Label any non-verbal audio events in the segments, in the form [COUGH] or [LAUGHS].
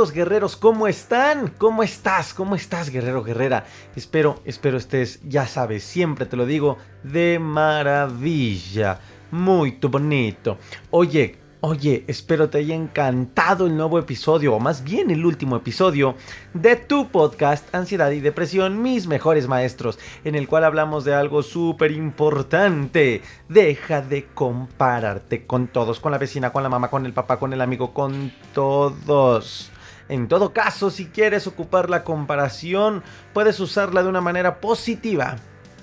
¿Qué onda amigos guerreros? ¿Cómo están? ¿Cómo estás? ¿Cómo estás guerrero guerrera? Espero, espero estés, ya sabes, siempre te lo digo, de maravilla. Muy bonito. Oye, Oye, espero te haya encantado el nuevo episodio, o más bien el último episodio, de tu podcast Ansiedad y Depresión, mis mejores maestros, en el cual hablamos de algo súper importante. Deja de compararte con todos, con la vecina, con la mamá, con el papá, con el amigo, con todos. En todo caso, si quieres ocupar la comparación, puedes usarla de una manera positiva,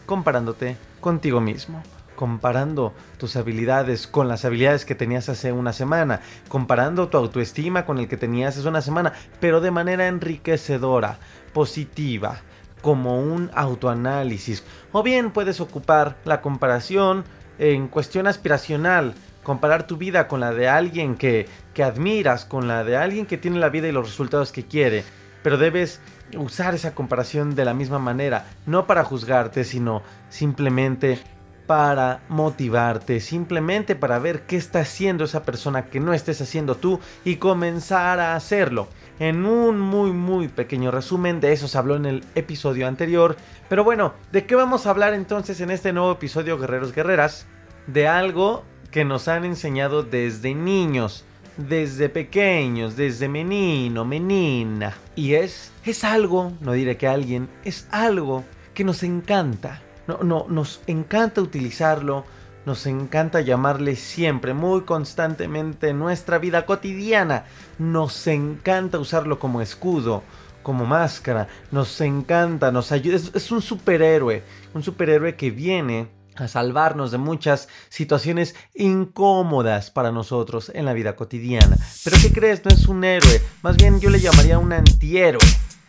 comparándote contigo mismo comparando tus habilidades con las habilidades que tenías hace una semana, comparando tu autoestima con el que tenías hace una semana, pero de manera enriquecedora, positiva, como un autoanálisis. O bien puedes ocupar la comparación en cuestión aspiracional, comparar tu vida con la de alguien que, que admiras, con la de alguien que tiene la vida y los resultados que quiere. Pero debes usar esa comparación de la misma manera, no para juzgarte, sino simplemente para motivarte, simplemente para ver qué está haciendo esa persona que no estés haciendo tú y comenzar a hacerlo. En un muy muy pequeño resumen, de eso se habló en el episodio anterior. Pero bueno, ¿de qué vamos a hablar entonces en este nuevo episodio Guerreros Guerreras? De algo que nos han enseñado desde niños, desde pequeños, desde menino, menina. Y es, es algo, no diré que alguien, es algo que nos encanta no, no, nos encanta utilizarlo, nos encanta llamarle siempre, muy constantemente en nuestra vida cotidiana. Nos encanta usarlo como escudo, como máscara. Nos encanta, nos ayuda. Es, un superhéroe, un superhéroe que viene a salvarnos de muchas situaciones incómodas para nosotros en la vida cotidiana. Pero ¿qué crees? No es un héroe, más bien yo le llamaría un antihéroe.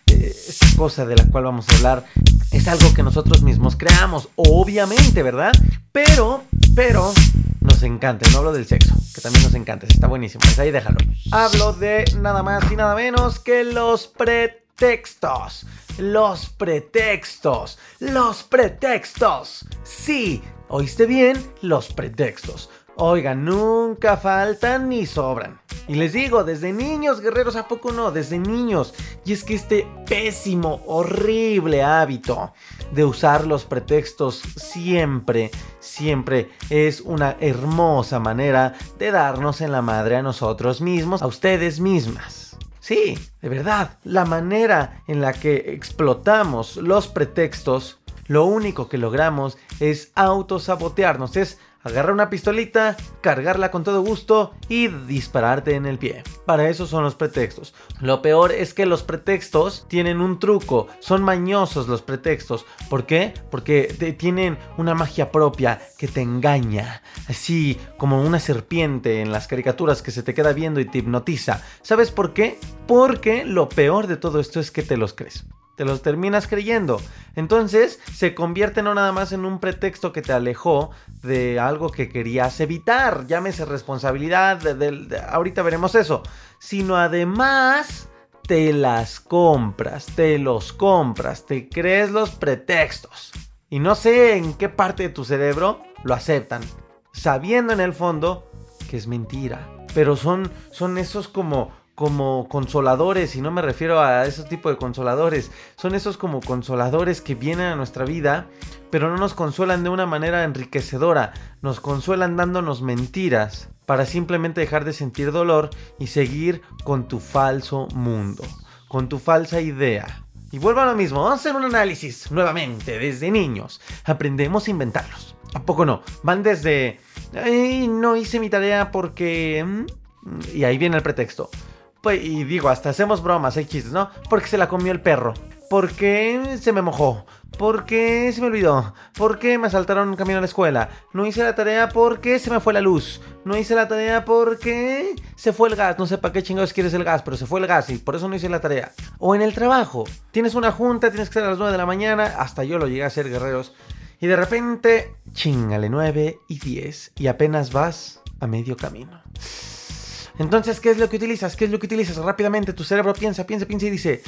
Eh, esta cosa de la cual vamos a hablar es algo que nosotros mismos creamos, obviamente, ¿verdad? Pero, pero, nos encanta. No hablo del sexo, que también nos encanta. Está buenísimo. Pues ahí déjalo. Hablo de nada más y nada menos que los pretextos. Los pretextos. Los pretextos. Sí, oíste bien, los pretextos. Oiga, nunca faltan ni sobran. Y les digo, desde niños, guerreros, ¿a poco no? Desde niños. Y es que este pésimo, horrible hábito de usar los pretextos siempre, siempre es una hermosa manera de darnos en la madre a nosotros mismos, a ustedes mismas. Sí, de verdad, la manera en la que explotamos los pretextos, lo único que logramos es autosabotearnos, es agarrar una pistolita, cargarla con todo gusto y dispararte en el pie. Para eso son los pretextos. Lo peor es que los pretextos tienen un truco, son mañosos los pretextos. ¿Por qué? Porque tienen una magia propia que te engaña, así como una serpiente en las caricaturas que se te queda viendo y te hipnotiza. ¿Sabes por qué? Porque lo peor de todo esto es que te los crees te los terminas creyendo. Entonces se convierte no nada más en un pretexto que te alejó de algo que querías evitar, llámese responsabilidad, ahorita veremos eso, sino además te las compras, te los compras, te crees los pretextos. Y no sé en qué parte de tu cerebro lo aceptan, sabiendo en el fondo que es mentira. Pero son, son esos como como consoladores, y no me refiero a ese tipo de consoladores, son esos como consoladores que vienen a nuestra vida, pero no nos consuelan de una manera enriquecedora, nos consuelan dándonos mentiras para simplemente dejar de sentir dolor y seguir con tu falso mundo, con tu falsa idea Y vuelvo a lo mismo, vamos a hacer un análisis nuevamente, desde niños. Aprendemos a inventarlos. ¿A poco no? Van desde... no hice mi tarea porque... Mm, y ahí viene el pretexto. Pues, y digo, hasta hacemos bromas, hay chistes, ¿no? Porque se la comió el perro. Porque se me mojó. Porque se me olvidó. Porque me asaltaron camino a la escuela. No hice la tarea porque se me fue la luz. No hice la tarea porque se fue el gas. No sé para qué chingados quieres el gas, pero se fue el gas y por eso no hice la tarea. O en el trabajo. Tienes una junta, tienes que estar a las 9 de la mañana. Hasta yo lo llegué a hacer, guerreros. Y de repente, chingale 9 y 10. Y apenas vas a medio camino. Entonces, ¿qué es lo que utilizas? ¿Qué es lo que utilizas? Rápidamente tu cerebro piensa, piensa, piensa y dice,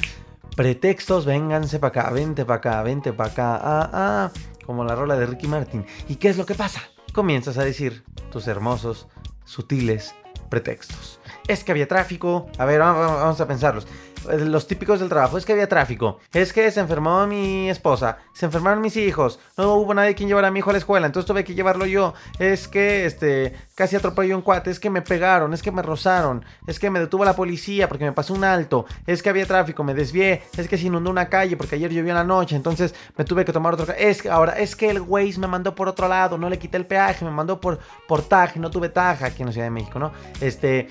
pretextos, vénganse para acá, vente para acá, vente para acá, ah, ah, como la rola de Ricky Martin. ¿Y qué es lo que pasa? Comienzas a decir tus hermosos, sutiles pretextos. Es que había tráfico, a ver, vamos a pensarlos. Los típicos del trabajo, es que había tráfico, es que se enfermó mi esposa, se enfermaron mis hijos, no hubo nadie quien llevara a mi hijo a la escuela, entonces tuve que llevarlo yo, es que este casi atropelló un cuate, es que me pegaron, es que me rozaron, es que me detuvo la policía porque me pasó un alto, es que había tráfico, me desvié, es que se inundó una calle porque ayer llovió en la noche, entonces me tuve que tomar otro es que ahora es que el Waze me mandó por otro lado, no le quité el peaje, me mandó por por Taja, no tuve Taja aquí en la Ciudad de México, ¿no? Este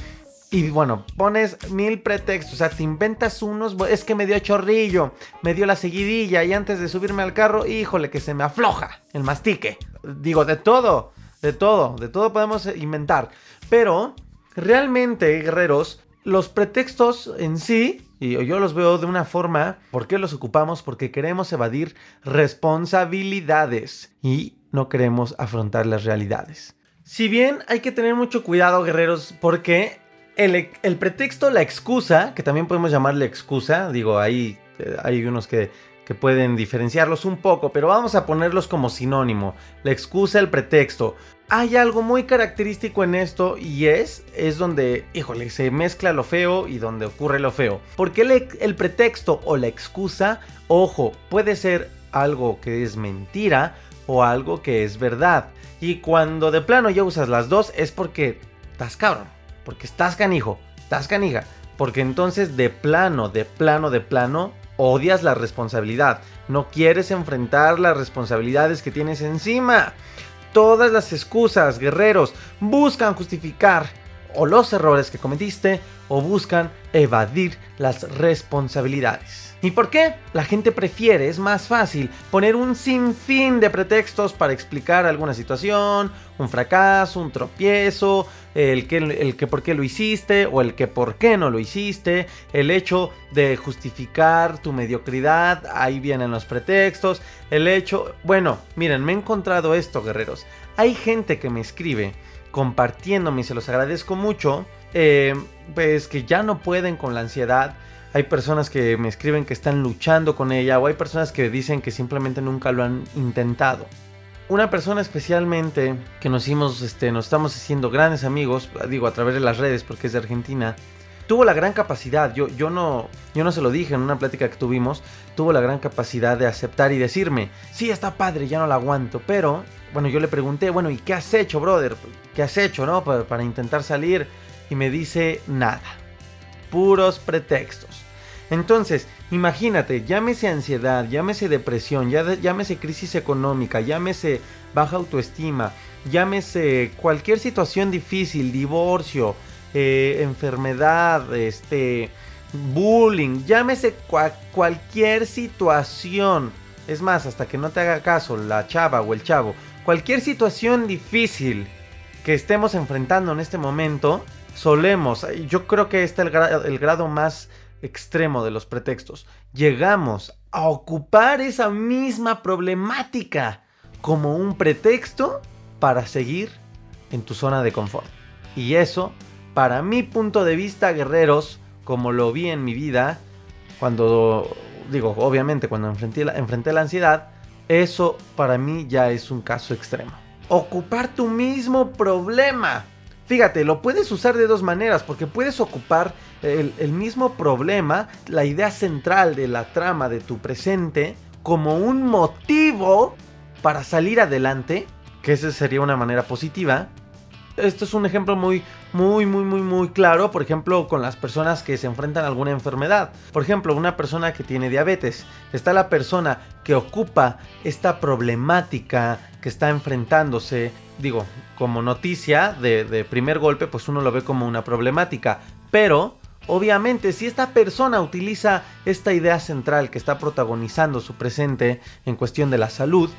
y bueno, pones mil pretextos, o sea, te inventas unos, es que me dio chorrillo, me dio la seguidilla y antes de subirme al carro, híjole, que se me afloja el mastique. Digo, de todo, de todo, de todo podemos inventar. Pero, realmente, guerreros, los pretextos en sí, y yo los veo de una forma, ¿por qué los ocupamos? Porque queremos evadir responsabilidades y no queremos afrontar las realidades. Si bien hay que tener mucho cuidado, guerreros, porque el, pretexto, la excusa, que también podemos llamarle excusa, digo, ahí eh, hay unos que, que pueden diferenciarlos un poco, pero vamos a ponerlos como sinónimo. La excusa, el pretexto. Hay algo muy característico en esto y es, es donde, híjole, se mezcla lo feo y donde ocurre lo feo. Porque el, el pretexto o la excusa, ojo, puede ser algo que es mentira o algo que es verdad. Y cuando de plano ya usas las dos es porque estás cabrón. Porque estás canijo, estás canija. Porque entonces de plano, de plano, de plano, odias la responsabilidad. No quieres enfrentar las responsabilidades que tienes encima. Todas las excusas, guerreros, buscan justificar o los errores que cometiste o buscan evadir las responsabilidades. ¿Y por qué? La gente prefiere, es más fácil, poner un sinfín de pretextos para explicar alguna situación, un fracaso, un tropiezo, el que, el que por qué lo hiciste o el que por qué no lo hiciste, el hecho de justificar tu mediocridad, ahí vienen los pretextos, el hecho, bueno, miren, me he encontrado esto, guerreros. Hay gente que me escribe compartiéndome y se los agradezco mucho, eh, pues que ya no pueden con la ansiedad hay personas que me escriben que están luchando con ella o hay personas que dicen que simplemente nunca lo han intentado. Una persona especialmente que nos hicimos, este, nos estamos haciendo grandes amigos, digo a través de las redes porque es de Argentina, tuvo la gran capacidad, yo, yo, no, yo no se lo dije en una plática que tuvimos, tuvo la gran capacidad de aceptar y decirme, sí, está padre, ya no la aguanto, pero, bueno, yo le pregunté, bueno, ¿y qué has hecho, brother? ¿Qué has hecho, no? Para, para intentar salir. Y me dice, nada puros pretextos. Entonces, imagínate, llámese ansiedad, llámese depresión, llámese crisis económica, llámese baja autoestima, llámese cualquier situación difícil, divorcio, eh, enfermedad, este, bullying, llámese cualquier situación. Es más, hasta que no te haga caso la chava o el chavo, cualquier situación difícil que estemos enfrentando en este momento, solemos, yo creo que este es el, grado más extremo de los pretextos, llegamos a ocupar esa misma problemática como un pretexto para seguir en tu zona de confort. Y eso, para mi punto de vista, guerreros, como lo vi en mi vida, cuando, digo, obviamente cuando enfrenté la, enfrenté la ansiedad, eso para mí ya es un caso extremo. Ocupar tu mismo problema Fíjate, lo puedes usar de dos maneras, porque puedes ocupar el, mismo problema, la idea central de la trama de tu presente, como un motivo para salir adelante, que esa sería una manera positiva, esto es un ejemplo muy, muy, muy, muy, muy claro, por ejemplo, con las personas que se enfrentan a alguna enfermedad. Por ejemplo, una persona que tiene diabetes. Está la persona que ocupa esta problemática que está enfrentándose. Digo, como noticia de, de primer golpe, pues uno lo ve como una problemática. Pero Obviamente, si esta persona utiliza esta idea central que está protagonizando su presente en cuestión de la salud,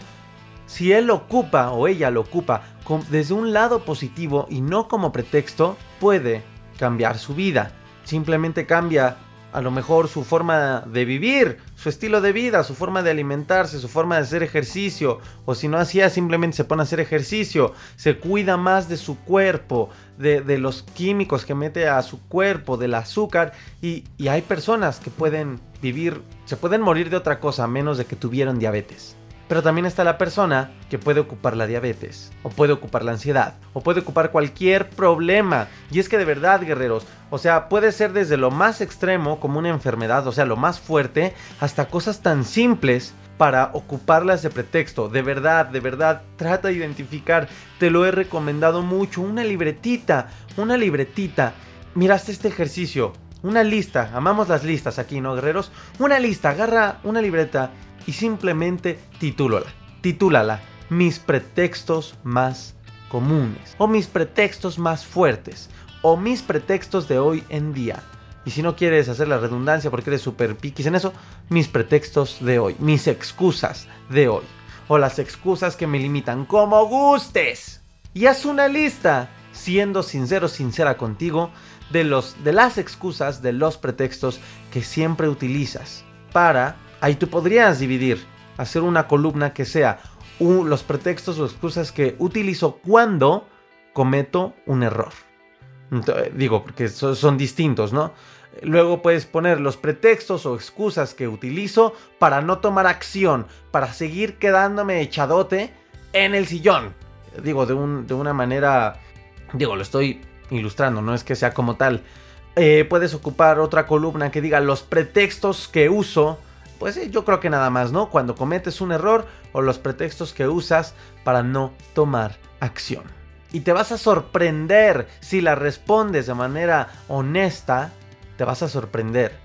si él ocupa o ella lo ocupa desde un lado positivo y no como pretexto, puede cambiar su vida. Simplemente cambia a lo mejor su forma de vivir, su estilo de vida, su forma de alimentarse, su forma de hacer ejercicio, o si no hacía, simplemente se pone a hacer ejercicio, se cuida más de su cuerpo, de, los químicos que mete a su cuerpo, del azúcar, y, y hay personas que pueden vivir, se pueden morir de otra cosa menos de que tuvieron diabetes. Pero también está la persona que puede ocupar la diabetes, o puede ocupar la ansiedad, o puede ocupar cualquier problema. Y es que de verdad, guerreros, o sea, puede ser desde lo más extremo como una enfermedad, o sea, lo más fuerte, hasta cosas tan simples para ocuparlas de pretexto. De verdad, de verdad, trata de identificar. Te lo he recomendado mucho. Una libretita, una libretita. Miraste este ejercicio. Una lista, amamos las listas aquí, ¿no, guerreros? Una lista, agarra una libreta y simplemente titúlala. Titúlala Mis pretextos más comunes o mis pretextos más fuertes o mis pretextos de hoy en día. Y si no quieres hacer la redundancia porque eres súper piquis en eso, mis pretextos de hoy, mis excusas de hoy. O las excusas que me limitan, como gustes. Y haz una lista, siendo sincero, sincera contigo, de, los, de las excusas, de los pretextos que siempre utilizas para Ahí tú podrías dividir, hacer una columna que sea los pretextos o excusas que utilizo cuando cometo un error. digo, porque son, distintos, ¿no? Luego puedes poner los pretextos o excusas que utilizo para no tomar acción, para seguir quedándome echadote en el sillón. Digo, de, una manera, digo, lo estoy ilustrando, no es que sea como tal. Eh, puedes ocupar otra columna que diga los pretextos que uso pues yo creo que nada más, ¿no? Cuando cometes un error o los pretextos que usas para no tomar acción. Y te vas a sorprender si la respondes de manera honesta, te vas a sorprender.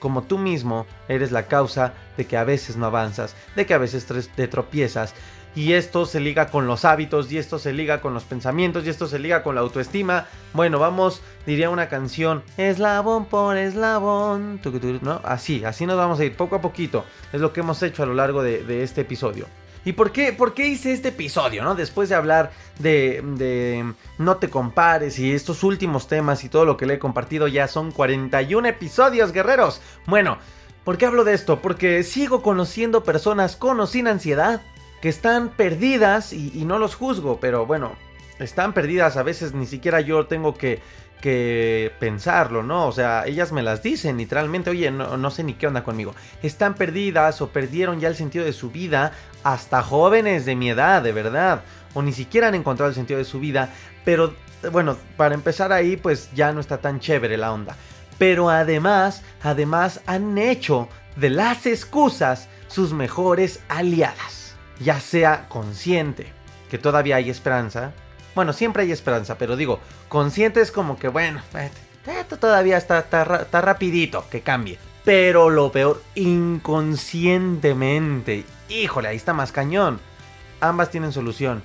Como tú mismo eres la causa de que a veces no avanzas, de que a veces te tropiezas, y esto se liga con los hábitos, y esto se liga con los pensamientos, y esto se liga con la autoestima. Bueno, vamos, diría una canción, eslabón por eslabón, ¿no? Así, así nos vamos a ir poco a poquito. Es lo que hemos hecho a lo largo de, este episodio. ¿Y por qué, por qué hice este episodio, no? Después de hablar de, de, no te compares y estos últimos temas y todo lo que le he compartido, ya son 41 episodios, guerreros. Bueno, ¿por qué hablo de esto? Porque sigo conociendo personas con o sin ansiedad que están perdidas y, no los juzgo, pero bueno, están perdidas, a veces ni siquiera yo tengo que, que pensarlo, ¿no? O sea, ellas me las dicen literalmente, oye, no, no, sé ni qué onda conmigo. Están perdidas o perdieron ya el sentido de su vida, hasta jóvenes de mi edad, de verdad, o ni siquiera han encontrado el sentido de su vida, pero bueno, para empezar ahí, pues ya no está tan chévere la onda. Pero además, además han hecho de las excusas sus mejores aliadas ya sea consciente que todavía hay esperanza. Bueno, siempre hay esperanza, pero digo, consciente es como que, bueno, esto todavía está, está, rapidito, que cambie. Pero lo peor, inconscientemente. Híjole, ahí está más cañón. Ambas tienen solución.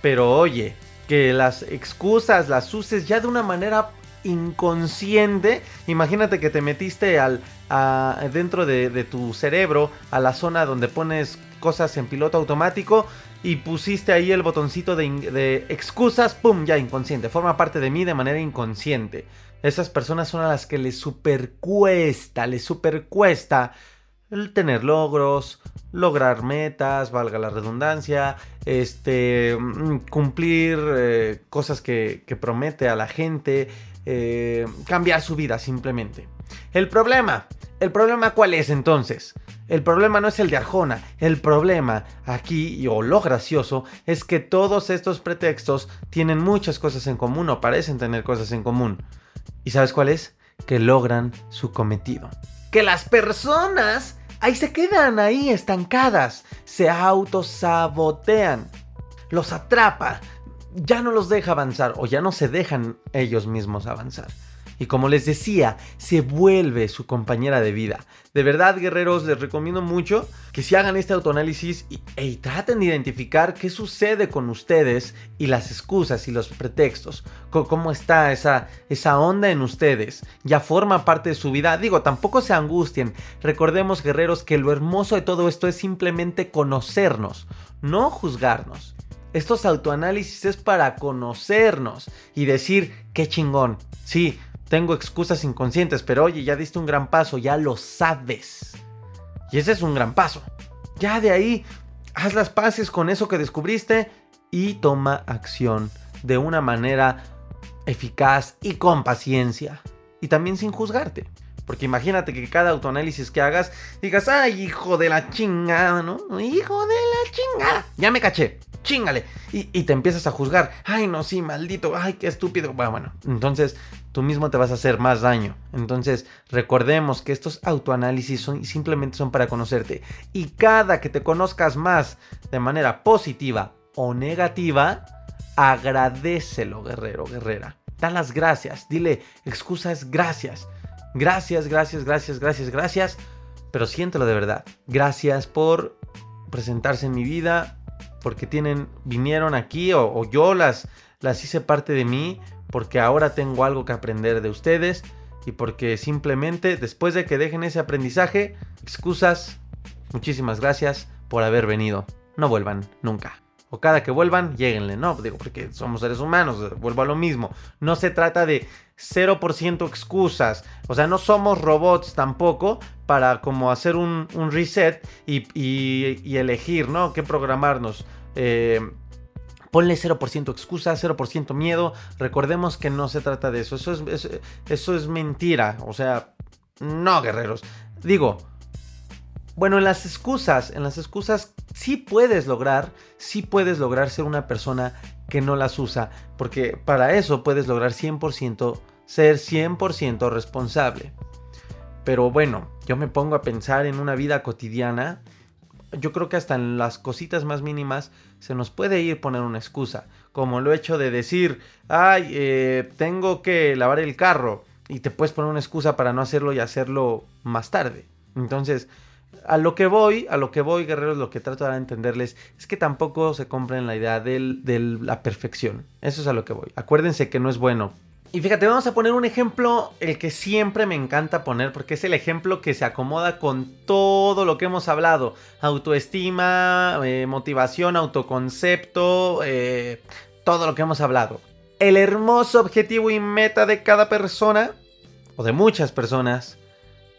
Pero oye, que las excusas las uses ya de una manera inconsciente. Imagínate que te metiste al, dentro de, de, tu cerebro a la zona donde pones cosas en piloto automático y pusiste ahí el botoncito de, excusas, ¡pum! Ya inconsciente. Forma parte de mí de manera inconsciente. Esas personas son a las que les supercuesta, les supercuesta el tener logros, lograr metas, valga la redundancia, este, mm, cumplir eh, cosas que, promete a la gente, eh, cambiar su vida simplemente. El problema, el problema cuál es entonces? El problema no es el de Arjona, el problema aquí, o lo gracioso, es que todos estos pretextos tienen muchas cosas en común o parecen tener cosas en común. ¿Y sabes cuál es? Que logran su cometido. Que las personas ahí se quedan ahí estancadas, se autosabotean, los atrapa. ya no los deja avanzar o ya no se dejan ellos mismos avanzar. Y como les decía, se vuelve su compañera de vida. De verdad, guerreros, les recomiendo mucho que si hagan este autoanálisis y, traten de identificar qué sucede con ustedes y las excusas y los pretextos. cómo está esa, esa onda en ustedes. Ya forma parte de su vida. Digo, tampoco se angustien. Recordemos, guerreros, que lo hermoso de todo esto es simplemente conocernos, no juzgarnos. Estos autoanálisis es para conocernos y decir, qué chingón. Sí, tengo excusas inconscientes, pero oye, ya diste un gran paso, ya lo sabes. Y ese es un gran paso. Ya de ahí, haz las paces con eso que descubriste y toma acción de una manera eficaz y con paciencia. Y también sin juzgarte. Porque imagínate que cada autoanálisis que hagas digas, ay, hijo de la chingada, ¿no? Hijo de la chingada. Ya me caché chingale. Y, te empiezas a juzgar. Ay, no, sí, maldito. Ay, qué estúpido. Bueno, bueno, entonces tú mismo te vas a hacer más daño. Entonces, recordemos que estos autoanálisis son, simplemente son para conocerte. Y cada que te conozcas más de manera positiva o negativa, agradecelo, guerrero, guerrera. Da las gracias. Dile, excusas, gracias. Gracias, gracias, gracias, gracias, gracias. Pero siéntelo de verdad. Gracias por presentarse en mi vida porque tienen, vinieron aquí o, yo las, las hice parte de mí, porque ahora tengo algo que aprender de ustedes y porque simplemente después de que dejen ese aprendizaje, excusas, muchísimas gracias por haber venido. No vuelvan nunca. Cada que vuelvan, lleguenle, ¿no? Digo, porque somos seres humanos, vuelvo a lo mismo. No se trata de 0% excusas. O sea, no somos robots tampoco para como hacer un, reset y, elegir, ¿no? ¿Qué programarnos? Eh, ponle 0% excusa, 0% miedo. Recordemos que no se trata de eso. Eso es, eso es mentira. O sea, no, guerreros. Digo, bueno, en las excusas, en las excusas sí puedes lograr, sí puedes lograr ser una persona que no las usa. Porque para eso puedes lograr 100%, ser 100% responsable. Pero bueno, yo me pongo a pensar en una vida cotidiana yo creo que hasta en las cositas más mínimas se nos puede ir poner una excusa, como lo hecho de decir, ay, eh, tengo que lavar el carro y te puedes poner una excusa para no hacerlo y hacerlo más tarde. Entonces, a lo que voy, a lo que voy, guerreros, lo que trato de entenderles es que tampoco se compren la idea de la perfección. Eso es a lo que voy. Acuérdense que no es bueno y fíjate, vamos a poner un ejemplo, el que siempre me encanta poner, porque es el ejemplo que se acomoda con todo lo que hemos hablado. Autoestima, eh, motivación, autoconcepto, eh, todo lo que hemos hablado. El hermoso objetivo y meta de cada persona, o de muchas personas,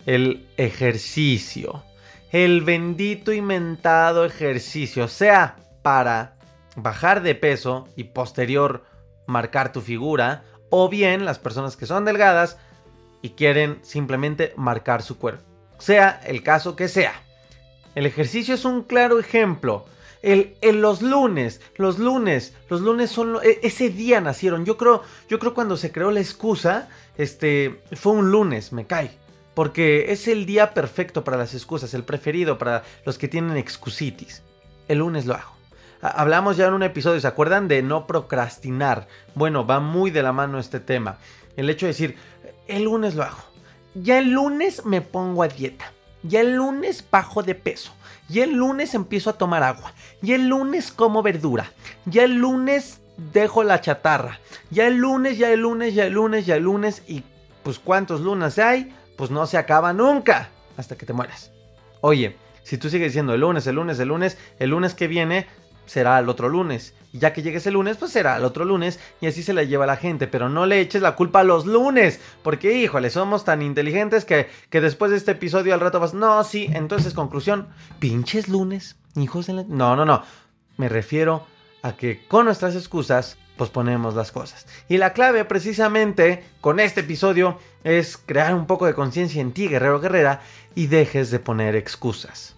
el ejercicio. El bendito y mentado ejercicio, sea para bajar de peso y posterior marcar tu figura, o bien las personas que son delgadas y quieren simplemente marcar su cuerpo. Sea el caso que sea. El ejercicio es un claro ejemplo. El, los lunes, los lunes, los lunes son e, ese día nacieron. Yo creo, yo creo cuando se creó la excusa, este fue un lunes, me cae, porque es el día perfecto para las excusas, el preferido para los que tienen excusitis. El lunes lo hago. Hablamos ya en un episodio, ¿se acuerdan de no procrastinar? Bueno, va muy de la mano este tema. El hecho de decir, el lunes lo hago. Ya el lunes me pongo a dieta. Ya el lunes bajo de peso. Ya el lunes empiezo a tomar agua. Ya el lunes como verdura. Ya el lunes dejo la chatarra. Ya el lunes, ya el lunes, ya el lunes, ya el lunes. Y pues cuántos lunes hay, pues no se acaba nunca. Hasta que te mueras. Oye, si tú sigues diciendo el lunes, el lunes, el lunes, el lunes que viene será el otro lunes. Y ya que llegue ese lunes, pues será el otro lunes. Y así se la lleva la gente. Pero no le eches la culpa a los lunes. Porque, híjole, somos tan inteligentes que, que después de este episodio al rato vas. No, sí. Entonces, conclusión. Pinches lunes. Hijos de la... No, no, no. Me refiero a que con nuestras excusas posponemos las cosas. Y la clave precisamente con este episodio es crear un poco de conciencia en ti, guerrero guerrera, y dejes de poner excusas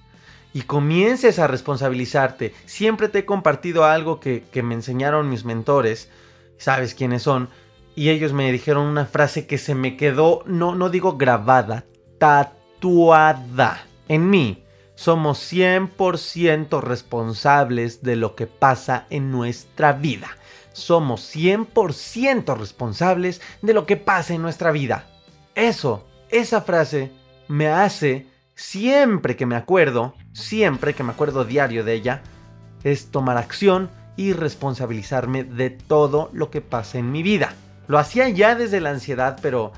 y comiences a responsabilizarte. Siempre te he compartido algo que, me enseñaron mis mentores, sabes quiénes son, y ellos me dijeron una frase que se me quedó, no, no digo grabada, tatuada en mí. Somos 100% responsables de lo que pasa en nuestra vida. Somos 100% responsables de lo que pasa en nuestra vida. Eso, esa frase me hace, siempre que me acuerdo, siempre que me acuerdo diario de ella, es tomar acción y responsabilizarme de todo lo que pasa en mi vida. Lo hacía ya desde la ansiedad, pero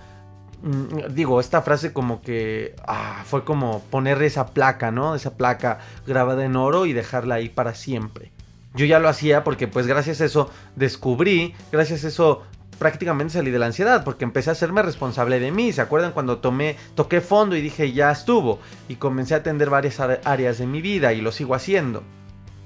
mm, digo, esta frase como que ah, fue como poner esa placa, ¿no? Esa placa grabada en oro y dejarla ahí para siempre. Yo ya lo hacía porque pues gracias a eso descubrí, gracias a eso prácticamente salí de la ansiedad porque empecé a hacerme responsable de mí. ¿Se acuerdan cuando tomé, toqué fondo y dije ya estuvo? Y comencé a atender varias áreas de mi vida y lo sigo haciendo.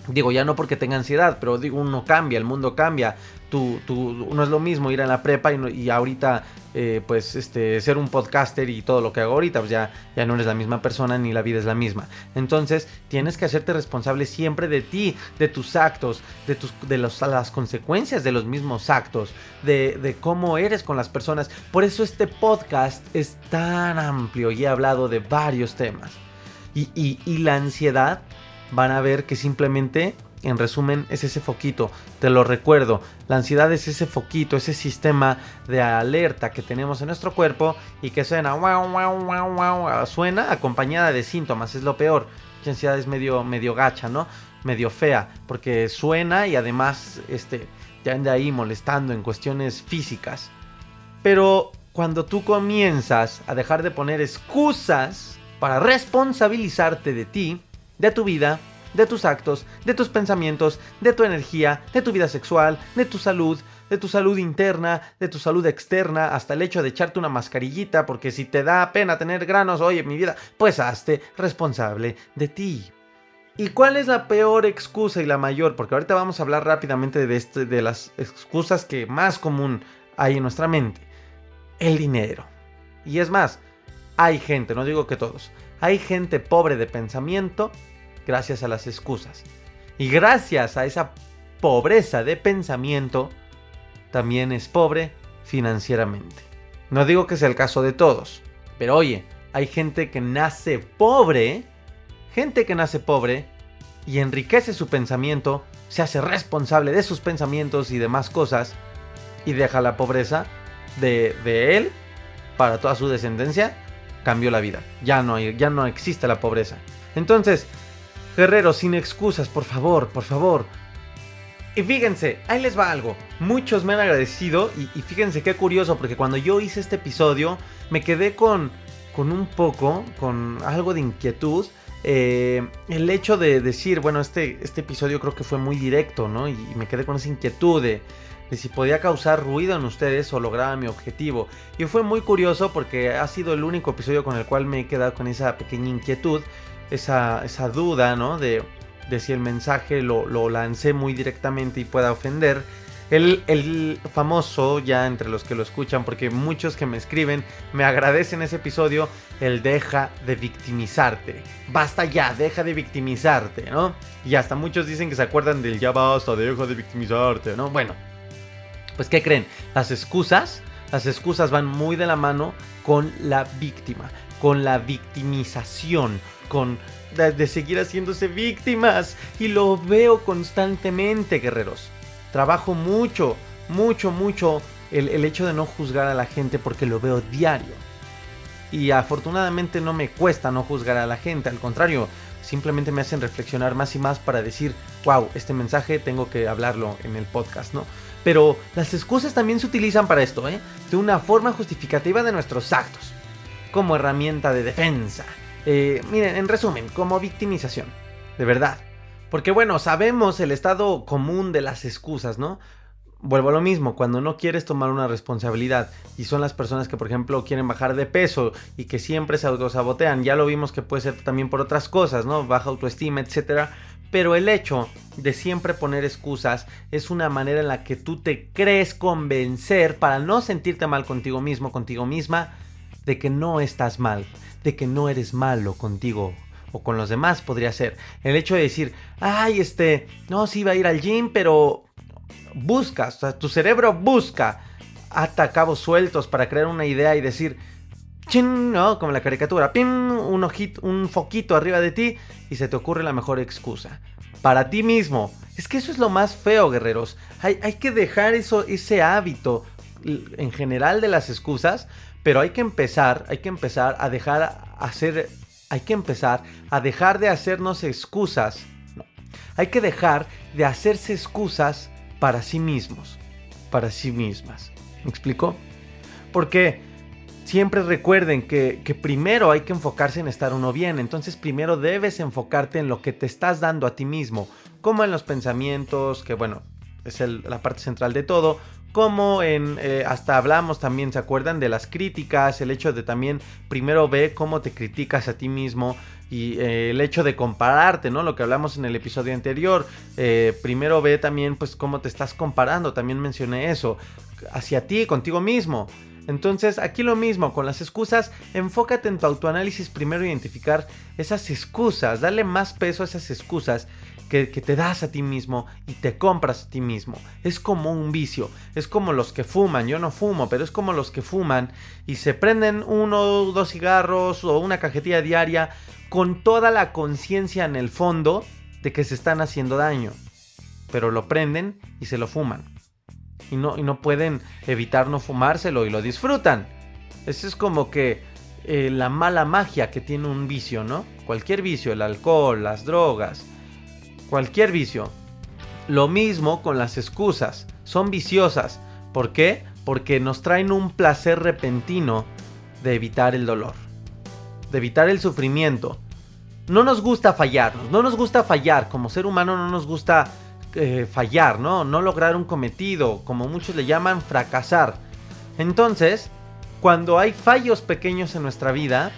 Digo, ya no porque tenga ansiedad, pero digo, uno cambia, el mundo cambia. Tú, tú, no es lo mismo ir a la prepa y, ahorita, eh, pues, este, ser un podcaster y todo lo que hago ahorita, pues ya, ya no eres la misma persona ni la vida es la misma. Entonces, tienes que hacerte responsable siempre de ti, de tus actos, de, tus, de las consecuencias de los mismos actos, de, cómo eres con las personas. Por eso este podcast es tan amplio y he hablado de varios temas. y, y la ansiedad van a ver que simplemente, en resumen, es ese foquito. Te lo recuerdo, la ansiedad es ese foquito, ese sistema de alerta que tenemos en nuestro cuerpo y que suena, wow, wow, wow, wow, suena acompañada de síntomas, es lo peor. La ansiedad es medio, medio gacha, ¿no? Medio fea, porque suena y además este, te anda ahí molestando en cuestiones físicas. Pero cuando tú comienzas a dejar de poner excusas para responsabilizarte de ti, de tu vida, de tus actos, de tus pensamientos, de tu energía, de tu vida sexual, de tu salud, de tu salud interna, de tu salud externa, hasta el hecho de echarte una mascarillita, porque si te da pena tener granos, oye, mi vida, pues hazte responsable de ti. ¿Y cuál es la peor excusa y la mayor? Porque ahorita vamos a hablar rápidamente de, este, de las excusas que más común hay en nuestra mente. El dinero. Y es más, hay gente, no digo que todos, hay gente pobre de pensamiento gracias a las excusas. Y gracias a esa pobreza de pensamiento, también es pobre financieramente. No digo que sea el caso de todos, pero oye, hay gente que nace pobre, gente que nace pobre y enriquece su pensamiento, se hace responsable de sus pensamientos y demás cosas y deja la pobreza de, de él para toda su descendencia cambió la vida. Ya no, ya no existe la pobreza. Entonces, guerreros, sin excusas, por favor, por favor. Y fíjense, ahí les va algo. Muchos me han agradecido y, fíjense qué curioso, porque cuando yo hice este episodio me quedé con, con un poco, con algo de inquietud. Eh, el hecho de decir, bueno, este, este episodio creo que fue muy directo, ¿no? y me quedé con esa inquietud de, de si podía causar ruido en ustedes o lograba mi objetivo. Y fue muy curioso porque ha sido el único episodio con el cual me he quedado con esa pequeña inquietud, esa, esa duda, ¿no? De, de si el mensaje lo, lo, lancé muy directamente y pueda ofender. El, el, famoso, ya entre los que lo escuchan, porque muchos que me escriben me agradecen ese episodio, el deja de victimizarte. Basta ya, deja de victimizarte, ¿no? Y hasta muchos dicen que se acuerdan del ya basta, deja de victimizarte, ¿no? Bueno, pues ¿qué creen? Las excusas, las excusas van muy de la mano con la víctima, con la victimización, con de, seguir haciéndose víctimas. Y lo veo constantemente, guerreros. Trabajo mucho, mucho, mucho el, el hecho de no juzgar a la gente porque lo veo diario. Y afortunadamente no me cuesta no juzgar a la gente, al contrario, simplemente me hacen reflexionar más y más para decir, wow, este mensaje tengo que hablarlo en el podcast, ¿no? Pero las excusas también se utilizan para esto, ¿eh? De una forma justificativa de nuestros actos, como herramienta de defensa. Eh, miren, en resumen, como victimización, de verdad. Porque bueno, sabemos el estado común de las excusas, ¿no? vuelvo a lo mismo, cuando no quieres tomar una responsabilidad y son las personas que por ejemplo quieren bajar de peso y que siempre se autosabotean, ya lo vimos que puede ser también por otras cosas, ¿no? Baja autoestima, etcétera. Pero el hecho de siempre poner excusas es una manera en la que tú te crees convencer para no sentirte mal contigo mismo, contigo misma, de que no estás mal, de que no eres malo contigo o con los demás podría ser. El hecho de decir, ay, este, no, sí iba a ir al gym, pero buscas, o sea, tu cerebro busca ata cabos sueltos para crear una idea y decir, chin, ¿no? Como la caricatura, pim, un ojito, un foquito arriba de ti y se te ocurre la mejor excusa. Para ti mismo. Es que eso es lo más feo, guerreros. Hay, hay que dejar eso, ese hábito en general de las excusas, pero hay que empezar, hay que empezar a dejar hacer, hay que empezar a dejar de hacernos excusas. No, hay que dejar de hacerse excusas para sí mismos, para sí mismas. ¿Me explico? Porque siempre recuerden que, primero hay que enfocarse en estar uno bien, entonces primero debes enfocarte en lo que te estás dando a ti mismo, como en los pensamientos, que bueno, es la parte central de todo, como en, eh, hasta hablamos también, ¿se acuerdan? De las críticas, el hecho de también primero ve cómo te criticas a ti mismo y eh, el hecho de compararte, ¿no? Lo que hablamos en el episodio anterior, eh, primero ve también pues cómo te estás comparando, también mencioné eso, hacia ti, contigo mismo. Entonces, aquí lo mismo, con las excusas, enfócate en tu autoanálisis, primero identificar esas excusas, dale más peso a esas excusas que, te das a ti mismo y te compras a ti mismo. Es como un vicio, es como los que fuman, yo no fumo, pero es como los que fuman y se prenden uno o dos cigarros o una cajetilla diaria con toda la conciencia en el fondo de que se están haciendo daño, pero lo prenden y se lo fuman y no, y no pueden evitar no fumárselo y lo disfrutan. Eso es como que eh, la mala magia que tiene un vicio, ¿no? Cualquier vicio, el alcohol, las drogas, cualquier vicio. Lo mismo con las excusas, son viciosas. ¿Por qué? Porque nos traen un placer repentino de evitar el dolor, de evitar el sufrimiento. No nos gusta fallarnos, no nos gusta fallar, como ser humano no nos gusta eh, fallar, ¿no? No lograr un cometido, como muchos le llaman fracasar. Entonces, cuando hay fallos pequeños en nuestra vida,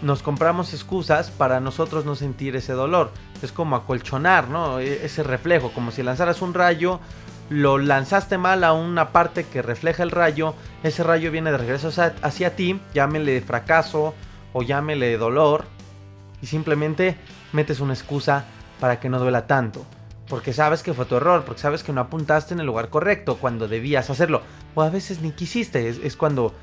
nos compramos excusas para nosotros no sentir ese dolor. Es como acolchonar, ¿no? E, ese reflejo, como si lanzaras un rayo, lo lanzaste mal a una parte que refleja el rayo, ese rayo viene de regreso hacia ti, llámele fracaso o llámele dolor, y simplemente metes una excusa para que no duela tanto porque sabes que fue tu error, porque sabes que no apuntaste en el lugar correcto cuando debías hacerlo, o a veces ni quisiste, es, cuando,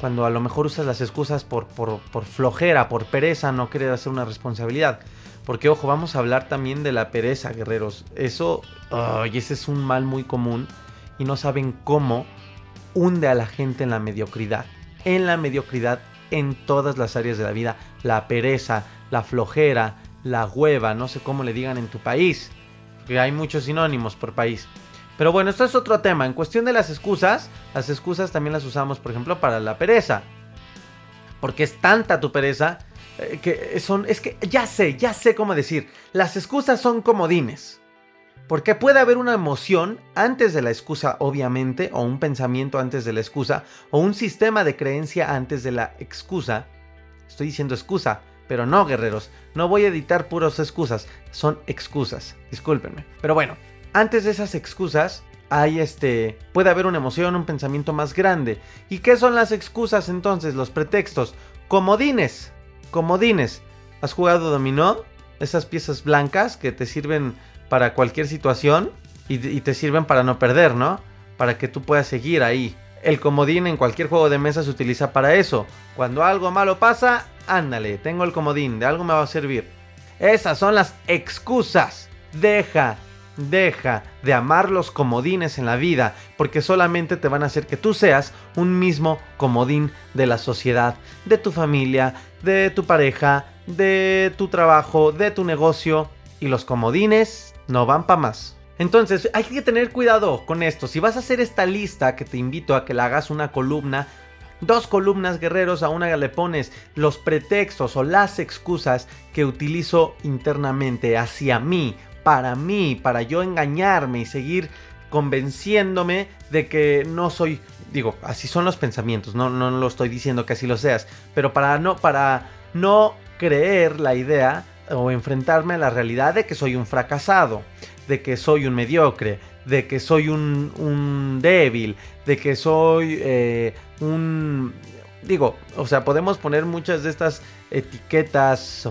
cuando a lo mejor usas las excusas por, por, flojera, por pereza, no querer hacer una responsabilidad. Porque ojo, vamos a hablar también de la pereza, guerreros. Eso, y ese es un mal muy común y no saben cómo hunde a la gente en la mediocridad. En la mediocridad en todas las áreas de la vida. La pereza, la flojera, la hueva, no sé cómo le digan en tu país que hay muchos sinónimos por país. Pero bueno, esto es otro tema. En cuestión de las excusas, las excusas también las usamos, por ejemplo, para la pereza. Porque es tanta tu pereza eh, que son. Es que ya sé, ya sé cómo decir. Las excusas son comodines. Porque puede haber una emoción antes de la excusa, obviamente, o un pensamiento antes de la excusa, o un sistema de creencia antes de la excusa. Estoy diciendo excusa, pero no, guerreros, no voy a editar puros excusas, son excusas, discúlpenme. Pero bueno, antes de esas excusas, hay este, puede haber una emoción, un pensamiento más grande. ¿Y qué son las excusas entonces? Los pretextos. Comodines, comodines. ¿Has jugado dominó? Esas piezas blancas que te sirven para cualquier situación y, y te sirven para no perder, ¿no? Para que tú puedas seguir ahí. El comodín en cualquier juego de mesa se utiliza para eso. Cuando algo malo pasa, ándale, tengo el comodín, de algo me va a servir. Esas son las excusas. Deja, deja de amar los comodines en la vida, porque solamente te van a hacer que tú seas un mismo comodín de la sociedad, de tu familia, de tu pareja, de tu trabajo, de tu negocio, y los comodines no van para más. Entonces hay que tener cuidado con esto. Si vas a hacer esta lista, que te invito a que la hagas una columna, dos columnas guerreros, a una le pones los pretextos o las excusas que utilizo internamente hacia mí, para mí, para yo engañarme y seguir convenciéndome de que no soy, digo, así son los pensamientos, no, no lo estoy diciendo que así lo seas, pero para no, para no creer la idea o enfrentarme a la realidad de que soy un fracasado de que soy un mediocre, de que soy un, débil, de que soy eh, un... Digo, o sea, podemos poner muchas de estas etiquetas